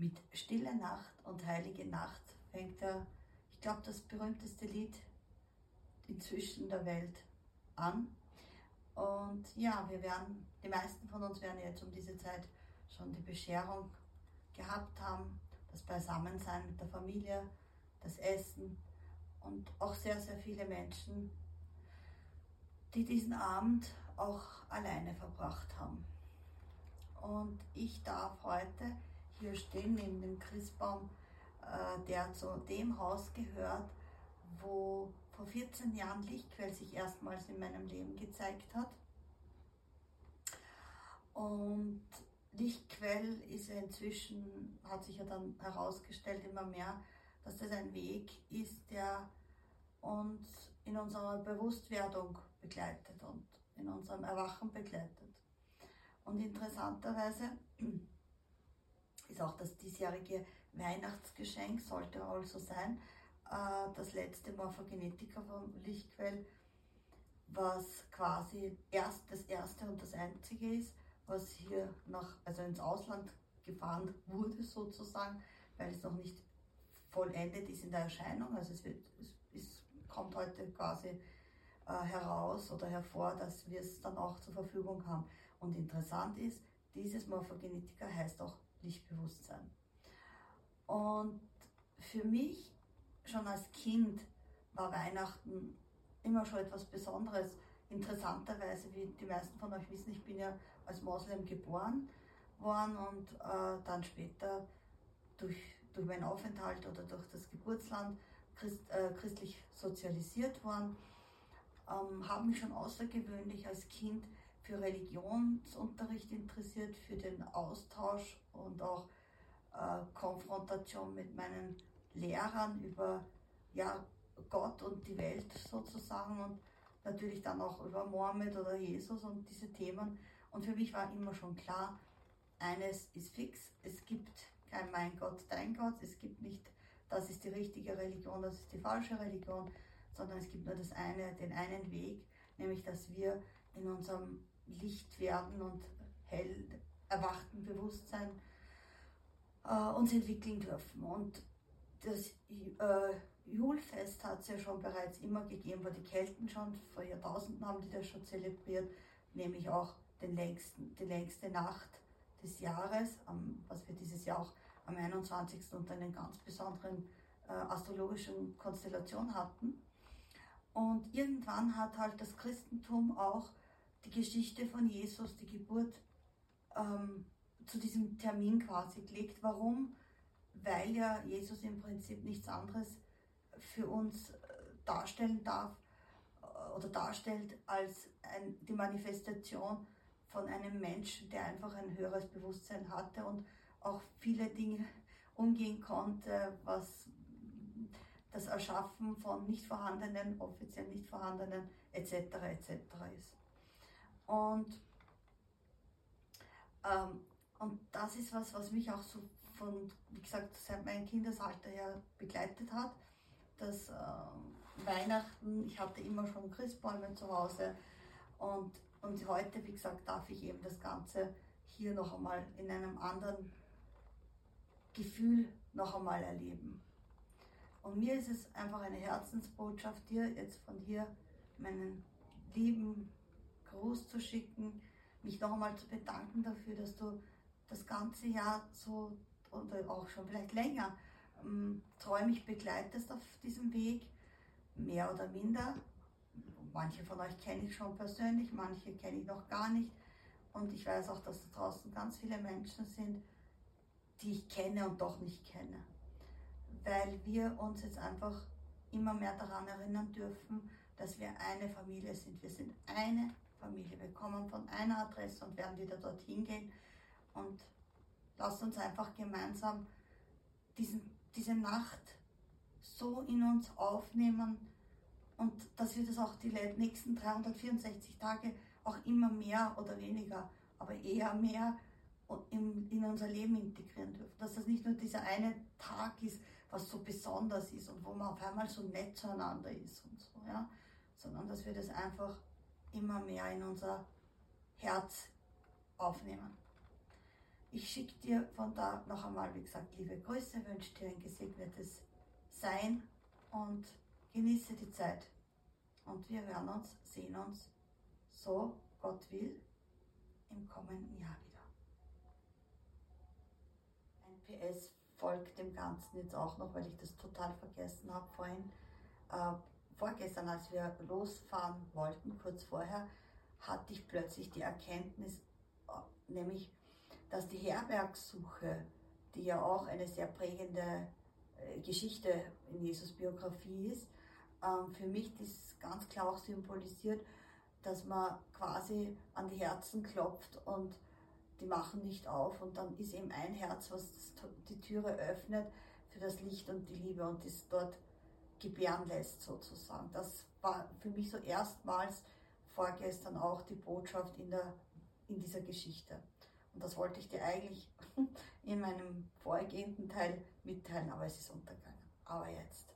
Mit Stille Nacht und Heilige Nacht fängt er, ich glaube, das berühmteste Lied inzwischen der Welt an. Und ja, wir werden, die meisten von uns werden jetzt um diese Zeit schon die Bescherung gehabt haben, das Beisammensein mit der Familie, das Essen und auch sehr, sehr viele Menschen, die diesen Abend auch alleine verbracht haben. Und ich darf heute hier stehen neben dem Christbaum, äh, der zu dem Haus gehört, wo vor 14 Jahren Lichtquell sich erstmals in meinem Leben gezeigt hat. Und Lichtquell ist ja inzwischen, hat sich ja dann herausgestellt immer mehr, dass das ein Weg ist, der uns in unserer Bewusstwerdung begleitet und in unserem Erwachen begleitet. Und interessanterweise ist auch das diesjährige Weihnachtsgeschenk, sollte also sein, äh, das letzte Morphogenetika vom Lichtquell, was quasi erst das erste und das einzige ist, was hier nach, also ins Ausland gefahren wurde sozusagen, weil es noch nicht vollendet ist in der Erscheinung. Also es, wird, es, es kommt heute quasi äh, heraus oder hervor, dass wir es dann auch zur Verfügung haben. Und interessant ist, dieses Morphogenetika heißt auch Lichtbewusstsein. Und für mich schon als Kind war Weihnachten immer schon etwas Besonderes. Interessanterweise, wie die meisten von euch wissen, ich bin ja als Moslem geboren worden und äh, dann später durch, durch meinen Aufenthalt oder durch das Geburtsland Christ, äh, christlich sozialisiert worden, ähm, habe mich schon außergewöhnlich als Kind für Religionsunterricht interessiert, für den Austausch und auch äh, Konfrontation mit meinen Lehrern über ja, Gott und die Welt sozusagen und natürlich dann auch über Mohammed oder Jesus und diese Themen. Und für mich war immer schon klar, eines ist fix, es gibt kein Mein Gott, dein Gott, es gibt nicht, das ist die richtige Religion, das ist die falsche Religion, sondern es gibt nur das eine, den einen Weg, nämlich dass wir in unserem Licht werden und hell erwachten Bewusstsein äh, uns entwickeln dürfen. Und das äh, Julfest hat es ja schon bereits immer gegeben, wo die Kelten schon vor Jahrtausenden haben die das schon zelebriert, nämlich auch den längsten, die längste Nacht des Jahres, am, was wir dieses Jahr auch am 21. unter einer ganz besonderen äh, astrologischen Konstellation hatten. Und irgendwann hat halt das Christentum auch die Geschichte von Jesus, die Geburt, ähm, zu diesem Termin quasi gelegt. Warum? Weil ja Jesus im Prinzip nichts anderes für uns äh, darstellen darf äh, oder darstellt als ein, die Manifestation von einem Menschen, der einfach ein höheres Bewusstsein hatte und auch viele Dinge umgehen konnte, was das Erschaffen von nicht vorhandenen, offiziell nicht vorhandenen etc. etc. ist. Und, ähm, und das ist was, was mich auch so von, wie gesagt, seit meinem Kindesalter her begleitet hat. Das äh, Weihnachten, ich hatte immer schon Christbäume zu Hause und, und heute, wie gesagt, darf ich eben das Ganze hier noch einmal in einem anderen Gefühl noch einmal erleben. Und mir ist es einfach eine Herzensbotschaft, dir jetzt von hier meinen lieben Gruß zu schicken, mich noch einmal zu bedanken dafür, dass du das ganze Jahr so oder auch schon vielleicht länger ähm, treu begleitest auf diesem Weg, mehr oder minder. Manche von euch kenne ich schon persönlich, manche kenne ich noch gar nicht. Und ich weiß auch, dass da draußen ganz viele Menschen sind, die ich kenne und doch nicht kenne. Weil wir uns jetzt einfach immer mehr daran erinnern dürfen, dass wir eine Familie sind. Wir sind eine Kommen von einer Adresse und werden wieder dorthin gehen. Und lasst uns einfach gemeinsam diesen, diese Nacht so in uns aufnehmen und dass wir das auch die nächsten 364 Tage auch immer mehr oder weniger, aber eher mehr in, in unser Leben integrieren dürfen. Dass das nicht nur dieser eine Tag ist, was so besonders ist und wo man auf einmal so nett zueinander ist und so, ja, sondern dass wir das einfach immer mehr in unser Herz aufnehmen. Ich schicke dir von da noch einmal, wie gesagt, liebe Grüße, wünsche dir ein gesegnetes Sein und genieße die Zeit. Und wir hören uns, sehen uns, so Gott will, im kommenden Jahr wieder. Ein PS folgt dem Ganzen jetzt auch noch, weil ich das total vergessen habe vorhin. Äh, vorgestern, als wir losfahren wollten, kurz vorher, hatte ich plötzlich die Erkenntnis, äh, nämlich, dass die Herbergssuche, die ja auch eine sehr prägende äh, Geschichte in Jesus Biografie ist, ähm, für mich das ganz klar auch symbolisiert, dass man quasi an die Herzen klopft und die machen nicht auf und dann ist eben ein Herz, was die Türe öffnet für das Licht und die Liebe und das dort gebären lässt sozusagen. Das war für mich so erstmals vorgestern auch die Botschaft in, der, in dieser Geschichte. Und das wollte ich dir eigentlich in meinem vorgehenden Teil mitteilen, aber es ist untergegangen. Aber jetzt.